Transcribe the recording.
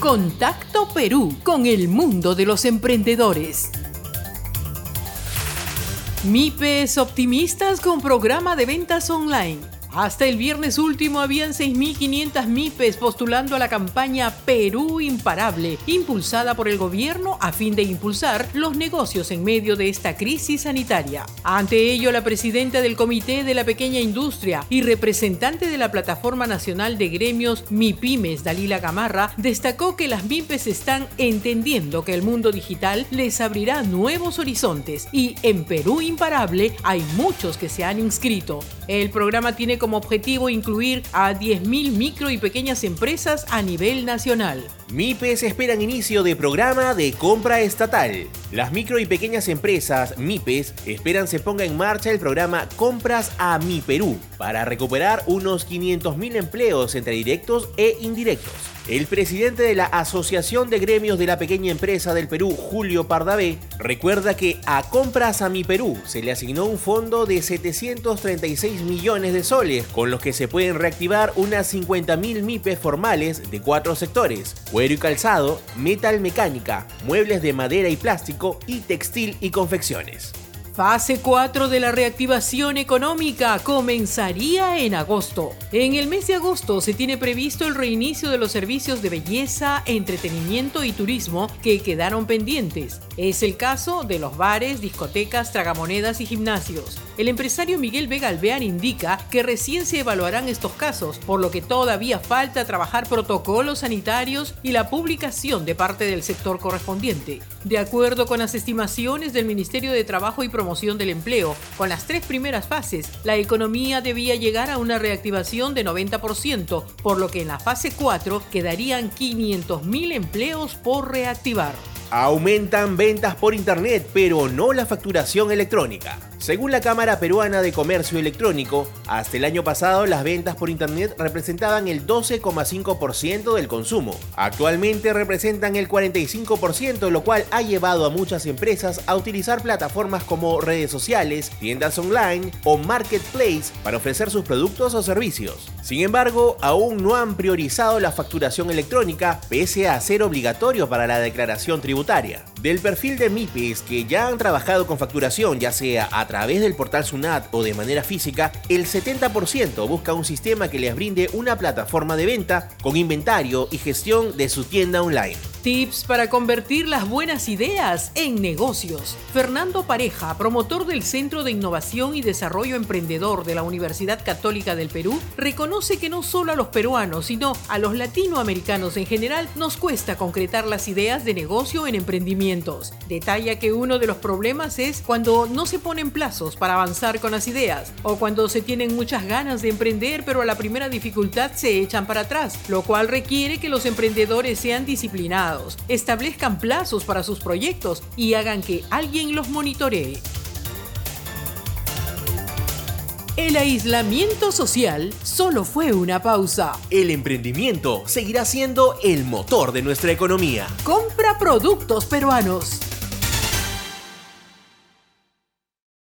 Contacto Perú con el mundo de los emprendedores. MIPES optimistas con programa de ventas online. Hasta el viernes último habían 6.500 MIPES postulando a la campaña Perú Imparable, impulsada por el gobierno a fin de impulsar los negocios en medio de esta crisis sanitaria. Ante ello, la presidenta del Comité de la Pequeña Industria y representante de la Plataforma Nacional de Gremios MIPIMES, Dalila Gamarra, destacó que las MIPES están entendiendo que el mundo digital les abrirá nuevos horizontes y en Perú Imparable hay muchos que se han inscrito. El programa tiene como objetivo incluir a 10.000 micro y pequeñas empresas a nivel nacional. MIPES esperan inicio de programa de compra estatal. Las micro y pequeñas empresas MIPES esperan se ponga en marcha el programa Compras a Mi Perú para recuperar unos 500.000 empleos entre directos e indirectos. El presidente de la Asociación de Gremios de la Pequeña Empresa del Perú, Julio Pardavé, recuerda que a Compras a Mi Perú se le asignó un fondo de 736 millones de soles, con los que se pueden reactivar unas 50.000 MIPES formales de cuatro sectores, cuero y calzado, metal mecánica, muebles de madera y plástico y textil y confecciones. Fase 4 de la reactivación económica comenzaría en agosto. En el mes de agosto se tiene previsto el reinicio de los servicios de belleza, entretenimiento y turismo que quedaron pendientes. Es el caso de los bares, discotecas, tragamonedas y gimnasios. El empresario Miguel Vega Alvear indica que recién se evaluarán estos casos, por lo que todavía falta trabajar protocolos sanitarios y la publicación de parte del sector correspondiente. De acuerdo con las estimaciones del Ministerio de Trabajo y Promoción del Empleo, con las tres primeras fases, la economía debía llegar a una reactivación de 90%, por lo que en la fase 4 quedarían 500.000 empleos por reactivar. Aumentan ventas por Internet, pero no la facturación electrónica. Según la Cámara Peruana de Comercio Electrónico, hasta el año pasado las ventas por Internet representaban el 12,5% del consumo. Actualmente representan el 45%, lo cual ha llevado a muchas empresas a utilizar plataformas como redes sociales, tiendas online o marketplace para ofrecer sus productos o servicios. Sin embargo, aún no han priorizado la facturación electrónica, pese a ser obligatorio para la declaración tributaria. Del perfil de MIPES que ya han trabajado con facturación, ya sea a través del portal Sunat o de manera física, el 70% busca un sistema que les brinde una plataforma de venta con inventario y gestión de su tienda online. Tips para convertir las buenas ideas en negocios. Fernando Pareja, promotor del Centro de Innovación y Desarrollo Emprendedor de la Universidad Católica del Perú, reconoce que no solo a los peruanos, sino a los latinoamericanos en general nos cuesta concretar las ideas de negocio en emprendimientos. Detalla que uno de los problemas es cuando no se ponen plazos para avanzar con las ideas o cuando se tienen muchas ganas de emprender pero a la primera dificultad se echan para atrás, lo cual requiere que los emprendedores sean disciplinados establezcan plazos para sus proyectos y hagan que alguien los monitoree. El aislamiento social solo fue una pausa. El emprendimiento seguirá siendo el motor de nuestra economía. Compra productos peruanos.